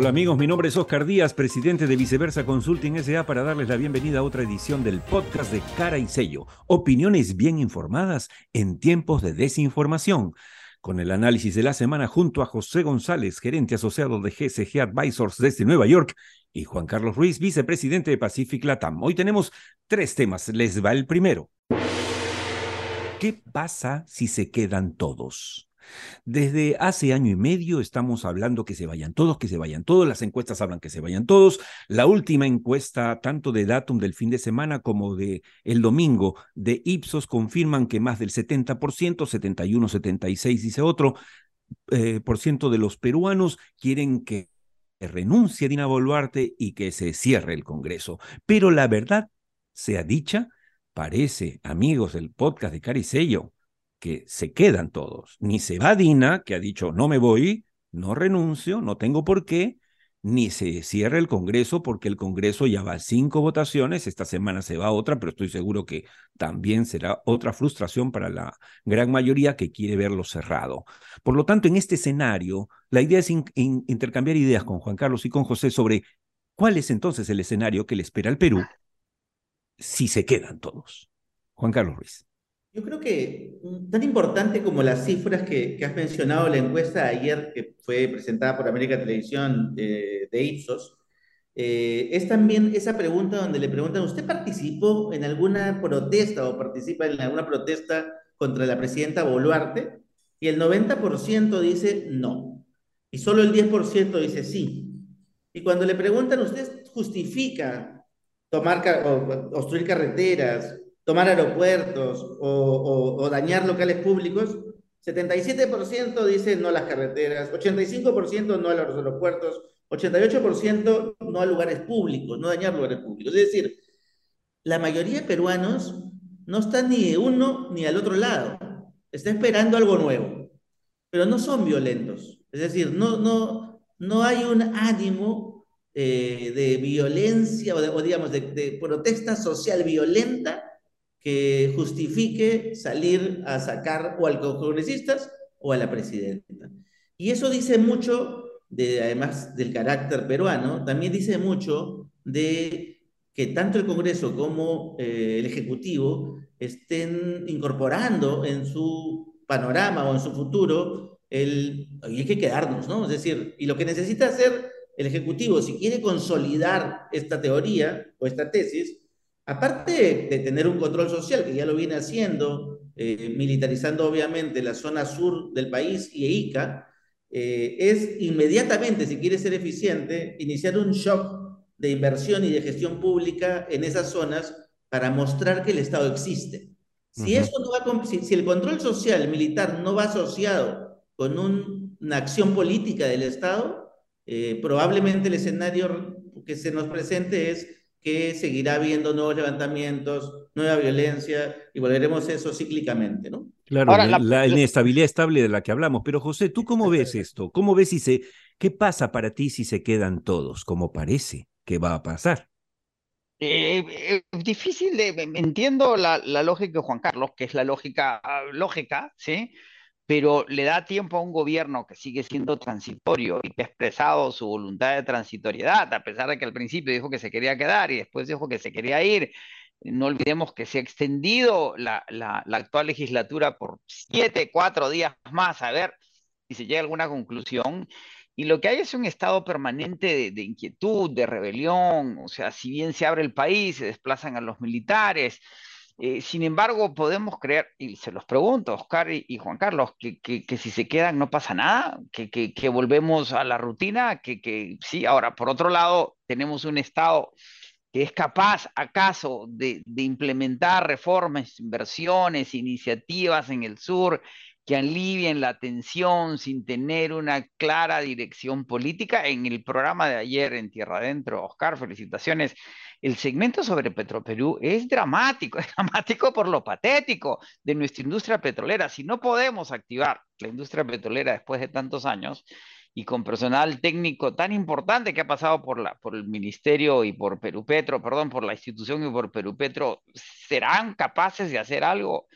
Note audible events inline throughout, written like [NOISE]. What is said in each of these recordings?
Hola amigos, mi nombre es Oscar Díaz, presidente de Viceversa Consulting SA, para darles la bienvenida a otra edición del podcast de Cara y Sello. Opiniones bien informadas en tiempos de desinformación. Con el análisis de la semana junto a José González, gerente asociado de GSG Advisors desde Nueva York, y Juan Carlos Ruiz, vicepresidente de Pacific Latam. Hoy tenemos tres temas. Les va el primero. ¿Qué pasa si se quedan todos? Desde hace año y medio estamos hablando que se vayan todos, que se vayan todos, las encuestas hablan que se vayan todos. La última encuesta, tanto de Datum del fin de semana como de el domingo de Ipsos, confirman que más del 70%, 71, 76 dice otro, eh, por ciento de los peruanos quieren que renuncie Dina Boluarte y que se cierre el Congreso. Pero la verdad sea dicha, parece, amigos del podcast de Caricello, que se quedan todos. Ni se va Dina, que ha dicho no me voy, no renuncio, no tengo por qué, ni se cierra el Congreso, porque el Congreso ya va a cinco votaciones, esta semana se va otra, pero estoy seguro que también será otra frustración para la gran mayoría que quiere verlo cerrado. Por lo tanto, en este escenario, la idea es intercambiar ideas con Juan Carlos y con José sobre cuál es entonces el escenario que le espera al Perú si se quedan todos. Juan Carlos Ruiz. Yo creo que mm, tan importante como las cifras que, has mencionado, la encuesta de ayer que fue presentada por América Televisión de Ipsos, eh, es también esa pregunta donde le preguntan, ¿usted participó en alguna protesta o participa en alguna protesta contra la presidenta Boluarte? Y el 90% dice no. Y solo el 10% dice sí. Y cuando le preguntan, ¿usted justifica tomar o construir carreteras tomar aeropuertos o, dañar locales públicos, 77% dicen no a las carreteras, 85% no a los aeropuertos, 88% no a lugares públicos, no dañar lugares públicos. Es decir, la mayoría de peruanos no están ni de uno ni al otro lado, está esperando algo nuevo, pero no son violentos. Es decir, no, no, no hay un ánimo eh, de violencia o, digamos de, de protesta social violenta que justifique salir a sacar o a los congresistas o a la presidenta. Y eso dice mucho, de, además del carácter peruano, también dice mucho de que tanto el Congreso como eh, el Ejecutivo estén incorporando en su panorama o en su futuro el, y hay que quedarnos, ¿no? Es decir, y lo que necesita hacer el Ejecutivo, si quiere consolidar esta teoría o esta tesis, aparte de tener un control social, que ya lo viene haciendo, eh, militarizando obviamente la zona sur del país y EICA, eh, es inmediatamente, si quiere ser eficiente, iniciar un shock de inversión y de gestión pública en esas zonas para mostrar que el Estado existe. Si, eso no va si, el control social militar no va asociado con una acción política del Estado, eh, probablemente el escenario que se nos presente es que seguirá habiendo nuevos levantamientos, nueva violencia y volveremos a eso cíclicamente, ¿no? Claro, la, inestabilidad estable de la que hablamos. Pero José, ¿tú cómo ves esto? ¿Cómo ves si se, qué pasa para ti si se quedan todos? ¿Cómo parece que va a pasar? Eh, eh, es difícil de, entiendo la, la, lógica de Juan Carlos, que es la lógica ah, lógica, ¿sí? Pero le da tiempo a un gobierno que sigue siendo transitorio y que ha expresado su voluntad de transitoriedad, a pesar de que al principio dijo que se quería quedar y después dijo que se quería ir. No olvidemos que se ha extendido la, actual legislatura por siete, cuatro días más, a ver si se llega a alguna conclusión. Y lo que hay es un estado permanente de inquietud, de rebelión, o sea, si bien se abre el país, se desplazan a los militares, eh, sin embargo, podemos creer, y se los pregunto, Oscar y, Juan Carlos, que, que, si se quedan no pasa nada, que, que volvemos a la rutina, que, sí, ahora, por otro lado, tenemos un Estado que es capaz, acaso, de, de implementar reformas, inversiones, iniciativas en el sur que alivien la tensión sin tener una clara dirección política. En el programa de ayer en Tierra Adentro, Oscar, felicitaciones el segmento sobre Petroperú es dramático, [LAUGHS] es dramático por lo patético de nuestra industria petrolera. Si no podemos activar la industria petrolera después de tantos años y con personal técnico tan importante que ha pasado por, el ministerio y por Perú Petro, perdón, por la institución y por Perú Petro, ¿serán capaces de hacer algo?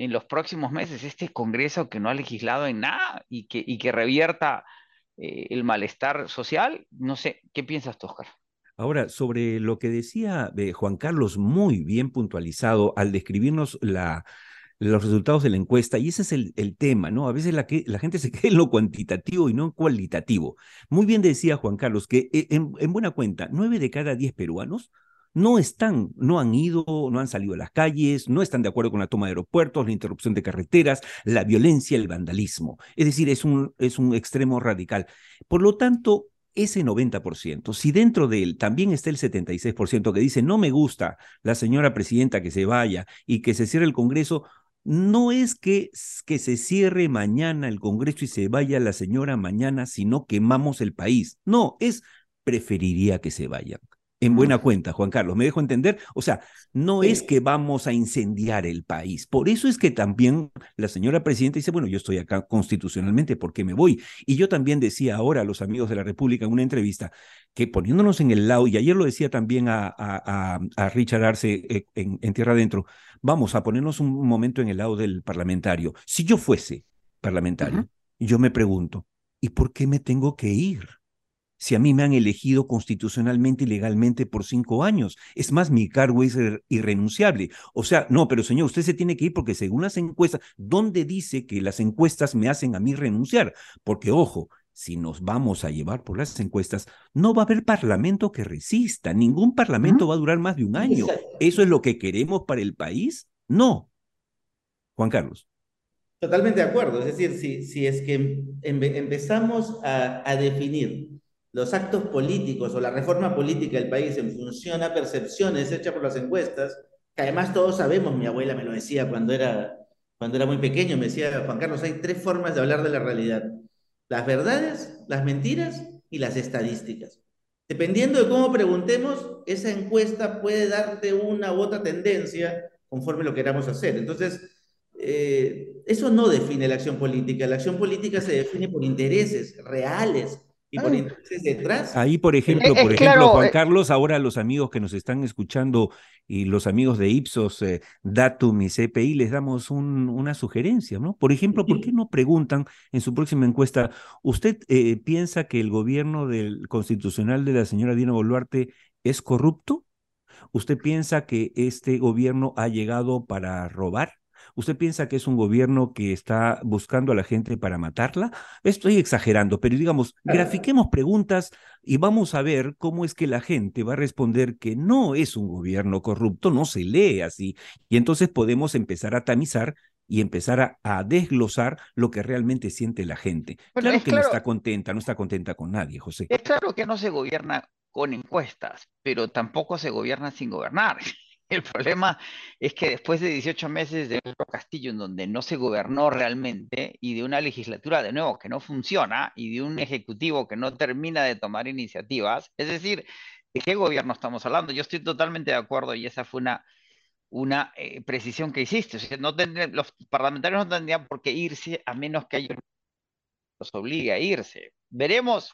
en los próximos meses este Congreso que no ha legislado en nada y que, revierta el malestar social. No sé, ¿qué piensas tú, Oscar? Ahora, sobre lo que decía Juan Carlos, muy bien puntualizado al describirnos los resultados de la encuesta, y ese es el, tema, ¿no? A veces la, gente se [LAUGHS] queda en lo cuantitativo y no en cualitativo. Muy bien decía Juan Carlos que eh, en, en buena cuenta, nueve de cada diez peruanos no están, no han ido, no han salido a las calles, no están de acuerdo con la toma de aeropuertos, la interrupción de carreteras, la violencia, el vandalismo. Es decir, es un extremo radical. Por lo tanto, ese 90%, si dentro de él también está el 76% que dice no me gusta la señora presidenta que se vaya y que se cierre el Congreso, no es que, que se cierre mañana el Congreso y se vaya la señora mañana, sino quemamos el país. No, es preferiría que se vayan en buena cuenta, Juan Carlos. ¿Me dejo entender? O sea, no es que vamos a incendiar el país. Por eso es que también la señora presidenta dice, bueno, yo estoy acá constitucionalmente, ¿por qué me voy? Y yo también decía ahora a los amigos de la República en una entrevista que poniéndonos en el lado, y ayer lo decía también a, a, a Richard Arce eh, en, en Tierra Adentro, vamos a ponernos un momento en el lado del parlamentario. Si yo fuese parlamentario, yo me pregunto, ¿y por qué me tengo que ir? Si a mí me han elegido constitucionalmente y legalmente por cinco años. Es más, mi cargo es irrenunciable. O sea, no, pero señor, usted se tiene que ir porque según las encuestas, ¿dónde dice que las encuestas me hacen a mí renunciar? Porque, ojo, si nos vamos a llevar por las encuestas, no va a haber parlamento que resista. Ningún parlamento va a durar más de un año. ¿Eso es lo que queremos para el país? No. Juan Carlos. Totalmente de acuerdo. Es decir, si, si es que empezamos a, a definir los actos políticos o la reforma política del país en función a percepciones hechas por las encuestas, que además todos sabemos, mi abuela me lo decía cuando era, cuando era muy pequeño, me decía, Juan Carlos, hay tres formas de hablar de la realidad. Las verdades, las mentiras y las estadísticas. Dependiendo de cómo preguntemos, esa encuesta puede darte una u otra tendencia conforme lo queramos hacer. Entonces, eh, eso no define la acción política. La acción política se define por intereses reales, y por detrás. Ahí, por ejemplo, por ejemplo, Juan eh, Carlos, ahora los amigos que nos están escuchando y los amigos de Ipsos, eh, Datum y CPI, les damos un, una sugerencia, ¿no? Por ejemplo, ¿por qué no preguntan en su próxima encuesta, ¿usted eh, piensa que el gobierno del constitucional de la señora Dina Boluarte es corrupto? ¿Usted piensa que este gobierno ha llegado para robar? ¿Usted piensa que es un gobierno que está buscando a la gente para matarla? Estoy exagerando, pero digamos, grafiquemos preguntas y vamos a ver cómo es que la gente va a responder que no es un gobierno corrupto, no se lee así. Y entonces podemos empezar a tamizar y empezar a, desglosar lo que realmente siente la gente. claro que no está contenta, no está contenta con nadie, José. Es claro que no se gobierna con encuestas, pero tampoco se gobierna sin gobernar. El problema es que después de 18 meses de Pedro Castillo, en donde no se gobernó realmente, y de una legislatura de nuevo que no funciona, y de un ejecutivo que no termina de tomar iniciativas, es decir, ¿de qué gobierno estamos hablando? Yo estoy totalmente de acuerdo y esa fue una, una eh, precisión que hiciste. no los parlamentarios no tendrían por qué irse a menos que ellos los obligue a irse. Veremos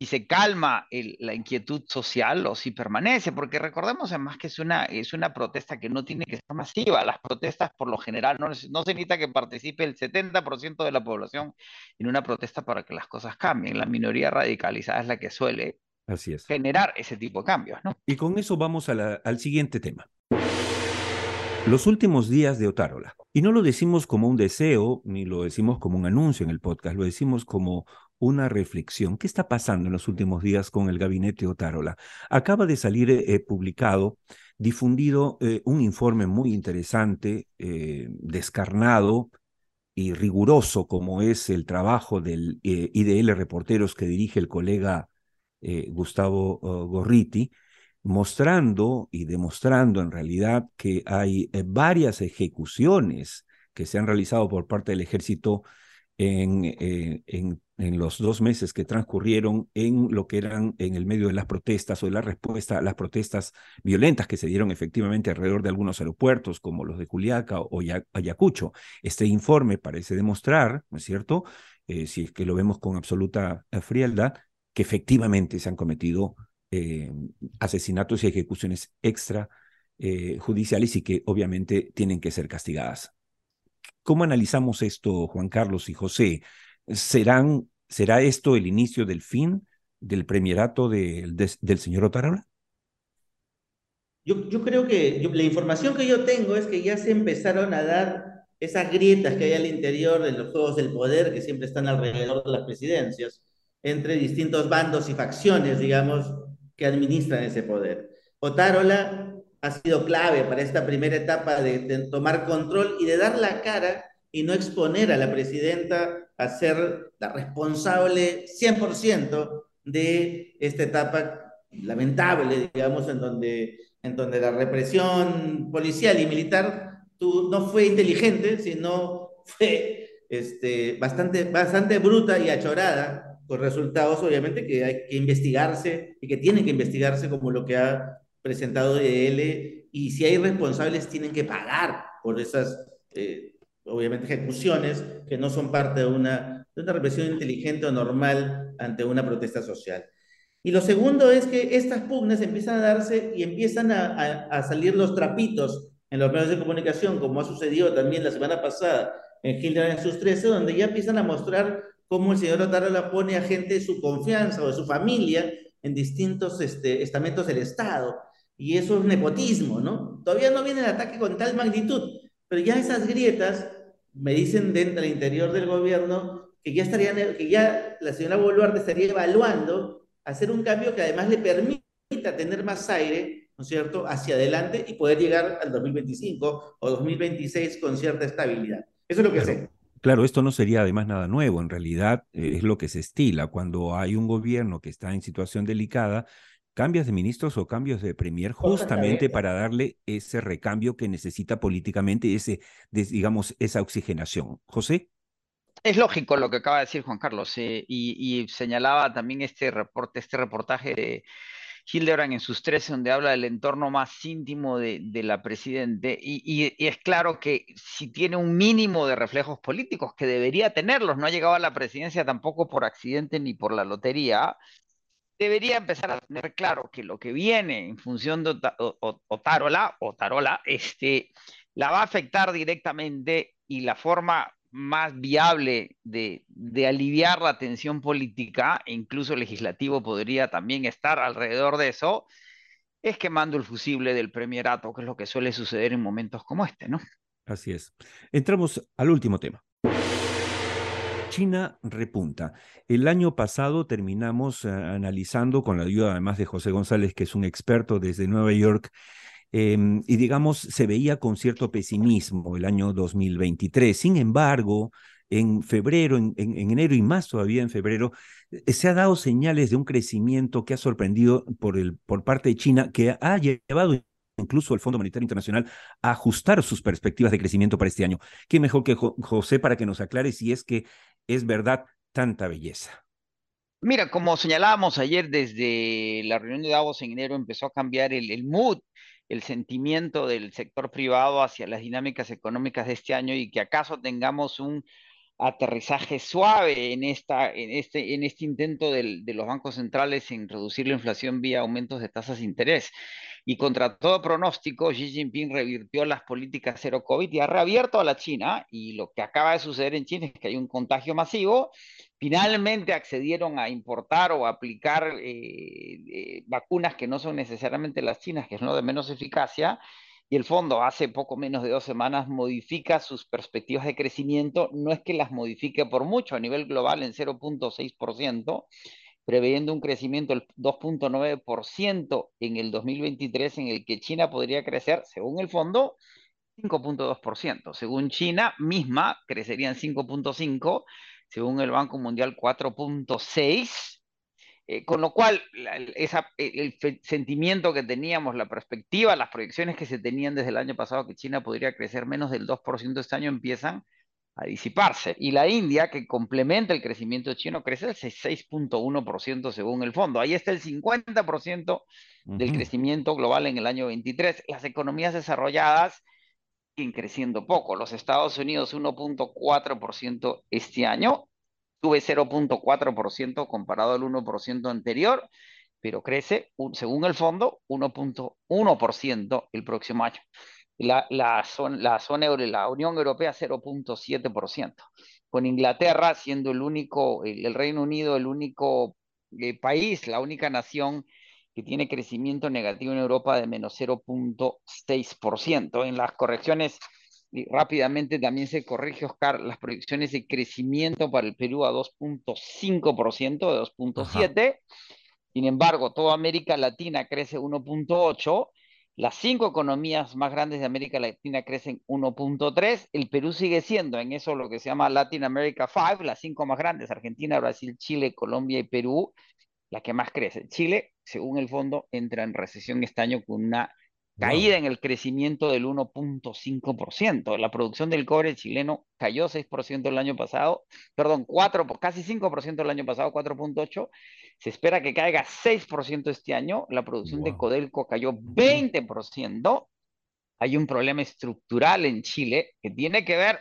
y se calma la inquietud social o si permanece, porque recordemos además que es una, es una protesta que no tiene que ser masiva. Las protestas por lo general no, no se necesita que participe el 70% de la población en una protesta para que las cosas cambien. La minoría radicalizada es la que suele Así es. generar ese tipo de cambios. ¿no? Y con eso vamos al siguiente tema. Los últimos días de Otárola. Y no lo decimos como un deseo, ni lo decimos como un anuncio en el podcast, lo decimos como una reflexión. ¿Qué está pasando en los últimos días con el gabinete Otárola? Acaba de salir eh, publicado, difundido eh, un informe muy interesante, eh, descarnado y riguroso como es el trabajo del IDL Reporteros que dirige el colega Gustavo oh, Gorriti, mostrando y demostrando en realidad que hay varias ejecuciones que se han realizado por parte del ejército en en los dos meses que transcurrieron en lo que eran en el medio de las protestas o de la respuesta a las protestas violentas que se dieron efectivamente alrededor de algunos aeropuertos como los de Culiaca o Ayacucho. Este informe parece demostrar, ¿no es cierto?, eh, si es que lo vemos con absoluta eh, frialdad, que efectivamente se han cometido eh, asesinatos y ejecuciones extrajudiciales y que obviamente tienen que ser castigadas. ¿Cómo analizamos esto, Juan Carlos y José? Serán ¿Será esto el inicio del fin del premierato del señor Otárola? Yo, yo creo que la información que yo tengo es que ya se empezaron a dar esas grietas que hay al interior de los juegos del poder que siempre están alrededor de las presidencias, entre distintos bandos y facciones, digamos, que administran ese poder. Otárola ha sido clave para esta primera etapa de, tomar control y de dar la cara y no exponer a la presidenta a ser la responsable 100% de esta etapa lamentable, digamos, en donde, en donde la represión policial y militar tú, no fue inteligente, sino fue este, bastante, bastante bruta y achorada, con resultados obviamente que hay que investigarse y que tienen que investigarse como lo que ha presentado de él, y si hay responsables tienen que pagar por esas, eh, obviamente, ejecuciones que no son parte de una, de una represión inteligente o normal ante una protesta social. Y lo segundo es que estas pugnas empiezan a darse y empiezan a, a, salir los trapitos en los medios de comunicación, como ha sucedido también la semana pasada en Hildebrand en sus 13, donde ya empiezan a mostrar cómo el señor Otarola pone a gente de su confianza o de su familia en distintos este, estamentos del Estado. Y eso es nepotismo, ¿no? Todavía no viene el ataque con tal magnitud, pero ya esas grietas me dicen dentro del interior del gobierno que ya estarían, que ya la señora Boluarte estaría evaluando hacer un cambio que además le permita tener más aire, ¿no es cierto?, hacia adelante y poder llegar al 2025 o 2026 con cierta estabilidad. Eso es lo que sé. Claro, esto no sería además nada nuevo, en realidad eh, es lo que se estila. Cuando hay un gobierno que está en situación delicada, cambias de ministros o cambios de premier justamente para darle ese recambio que necesita políticamente, ese, digamos, esa oxigenación. José. Es lógico lo que acaba de decir Juan Carlos, eh, y, señalaba también este reporte, este reportaje de Hildebrand en sus tres, donde habla del entorno más íntimo de, la presidente, y, es claro que si tiene un mínimo de reflejos políticos, que debería tenerlos, no ha llegado a la presidencia tampoco por accidente ni por la lotería, debería empezar a tener claro que lo que viene en función de Otarola, Otarola, este, la va a afectar directamente y la forma más viable de, aliviar la tensión política, e incluso legislativo podría también estar alrededor de eso, es quemando el fusible del premierato, que es lo que suele suceder en momentos como este, ¿no? Así es. Entramos al último tema. China repunta. El año pasado terminamos eh, analizando, con la ayuda además de José González, que es un experto desde Nueva York, em, y digamos, se veía con cierto pesimismo el año 2023. Sin embargo, en febrero, en, enero y más todavía en febrero, eh, se ha dado señales de un crecimiento que ha sorprendido por, el, por parte de China, que ha llevado incluso el Fondo Monetario Internacional a ajustar sus perspectivas de crecimiento para este año. ¿Qué mejor que José para que nos aclare si es que es verdad tanta belleza? Mira, como señalábamos ayer, desde la reunión de Davos en enero empezó a cambiar el, mood, el sentimiento del sector privado hacia las dinámicas económicas de este año y que acaso tengamos un aterrizaje suave en, esta, en, este, en este intento de los bancos centrales en reducir la inflación vía aumentos de tasas de interés. Y contra todo pronóstico, Xi Jinping revirtió las políticas cero COVID y ha reabierto a la China. Y lo que acaba de suceder en China es que hay un contagio masivo. Finalmente accedieron a importar o aplicar eh, eh, vacunas que no son necesariamente las chinas, que es lo de menos eficacia y el fondo hace poco menos de dos semanas modifica sus perspectivas de crecimiento, no es que las modifique por mucho a nivel global en 0.6%, preveyendo un crecimiento del 2.9% en el 2023 en el que China podría crecer, según el fondo, 5.2%. Según China misma, crecerían 5.5%, según el Banco Mundial 4.6%, eh, con lo cual, el, sentimiento que teníamos, la perspectiva, las proyecciones que se tenían desde el año pasado que China podría crecer menos del 2% este año empiezan a disiparse. Y la India, que complementa el crecimiento chino, crece al 6.1% según el fondo. Ahí está el 50% del crecimiento global en el año 23. Las economías desarrolladas siguen creciendo poco. Los Estados Unidos 1.4% este año, sube 0.4% comparado al 1% anterior, pero crece, según el fondo, 1.1% el próximo año. la, la, zona, la la Unión Europea 0.7%, con Inglaterra siendo el único, el, Reino Unido el único eh, país, la única nación que tiene crecimiento negativo en Europa de menos 0.6%. En las correcciones, rápidamente también se corrige, Oscar, las proyecciones de crecimiento para el Perú a 2.5%, de 2.7%. Sin embargo, toda América Latina crece 1.8%. Las cinco economías más grandes de América Latina crecen 1.3. El Perú sigue siendo en eso lo que se llama Latin America 5, las cinco más grandes, Argentina, Brasil, Chile, Colombia y Perú, la que más crece. Chile, según el fondo, entra en recesión este año con una caída en el crecimiento del 1.5%. La producción del cobre chileno cayó 6% el año pasado, perdón, 4, casi 5% el año pasado, 4.8%. Se espera que caiga 6% este año. La producción de Codelco cayó 20%. Hay un problema estructural en Chile que tiene que ver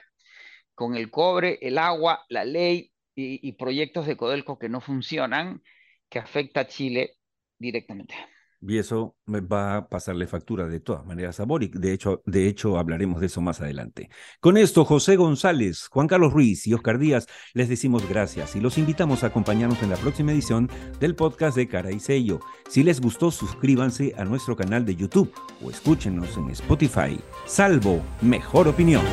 con el cobre, el agua, la ley y, y proyectos de Codelco que no funcionan, que afecta a Chile directamente. Y eso va a pasarle factura de todas maneras a Boric. De hecho, de hecho, hablaremos de eso más adelante. Con esto, José González, Juan Carlos Ruiz y Oscar Díaz les decimos gracias y los invitamos a acompañarnos en la próxima edición del podcast de Cara y Sello. Si les gustó, suscríbanse a nuestro canal de YouTube o escúchenos en Spotify. Salvo Mejor Opinión.